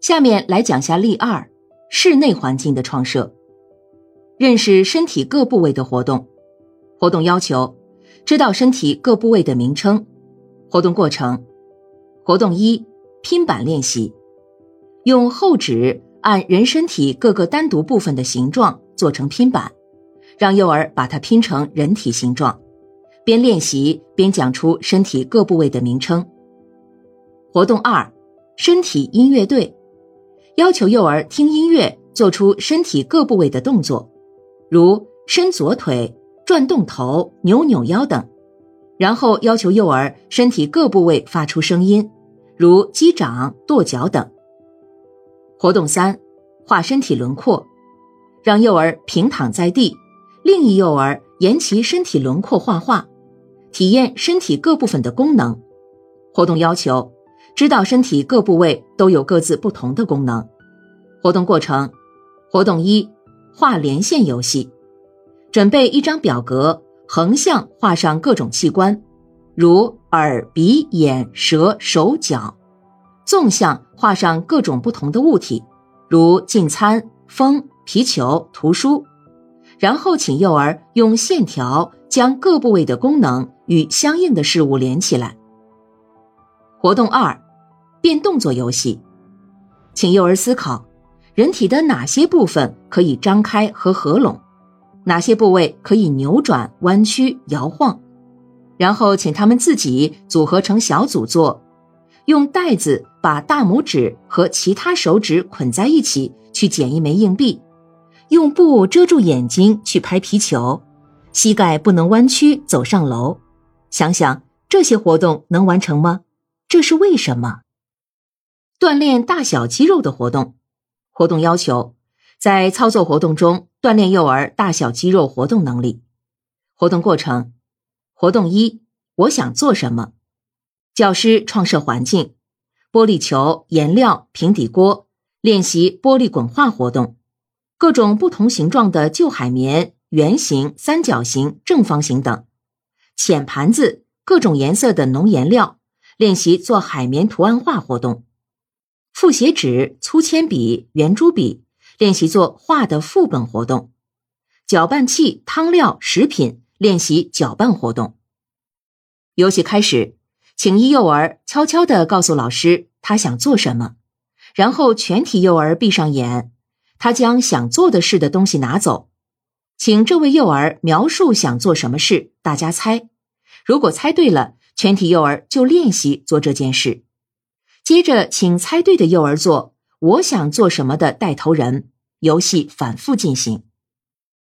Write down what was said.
下面来讲下例二：室内环境的创设。认识身体各部位的活动。活动要求：知道身体各部位的名称。活动过程：活动一：拼板练习。用厚纸按人身体各个单独部分的形状做成拼板，让幼儿把它拼成人体形状，边练习边讲出身体各部位的名称。活动二：身体音乐队。要求幼儿听音乐，做出身体各部位的动作，如伸左腿、转动头、扭扭腰等。然后要求幼儿身体各部位发出声音，如击掌、跺脚等。活动三：画身体轮廓，让幼儿平躺在地，另一幼儿沿其身体轮廓画画，体验身体各部分的功能。活动要求：知道身体各部位都有各自不同的功能。活动过程：活动一：画连线游戏，准备一张表格，横向画上各种器官，如耳、鼻、眼、舌、手、脚。纵向画上各种不同的物体，如进餐、风、皮球、图书，然后请幼儿用线条将各部位的功能与相应的事物连起来。活动二：变动作游戏，请幼儿思考人体的哪些部分可以张开和合拢，哪些部位可以扭转、弯曲、摇晃，然后请他们自己组合成小组做。用带子把大拇指和其他手指捆在一起，去捡一枚硬币；用布遮住眼睛去拍皮球；膝盖不能弯曲走上楼。想想这些活动能完成吗？这是为什么？锻炼大小肌肉的活动。活动要求：在操作活动中锻炼幼儿大小肌肉活动能力。活动过程：活动一，我想做什么？教师创设环境，玻璃球、颜料、平底锅，练习玻璃滚化活动，各种不同形状的旧海绵，圆形、三角形、正方形等，浅盘子，各种颜色的浓颜料，练习做海绵图案画活动，复写纸、粗铅笔、圆珠笔，练习做画的副本活动，搅拌器、汤料、食品，练习搅拌活动。游戏开始。请一幼儿悄悄地告诉老师他想做什么，然后全体幼儿闭上眼，他将想做的事的东西拿走。请这位幼儿描述想做什么事，大家猜。如果猜对了，全体幼儿就练习做这件事。接着，请猜对的幼儿做“我想做什么”的带头人。游戏反复进行。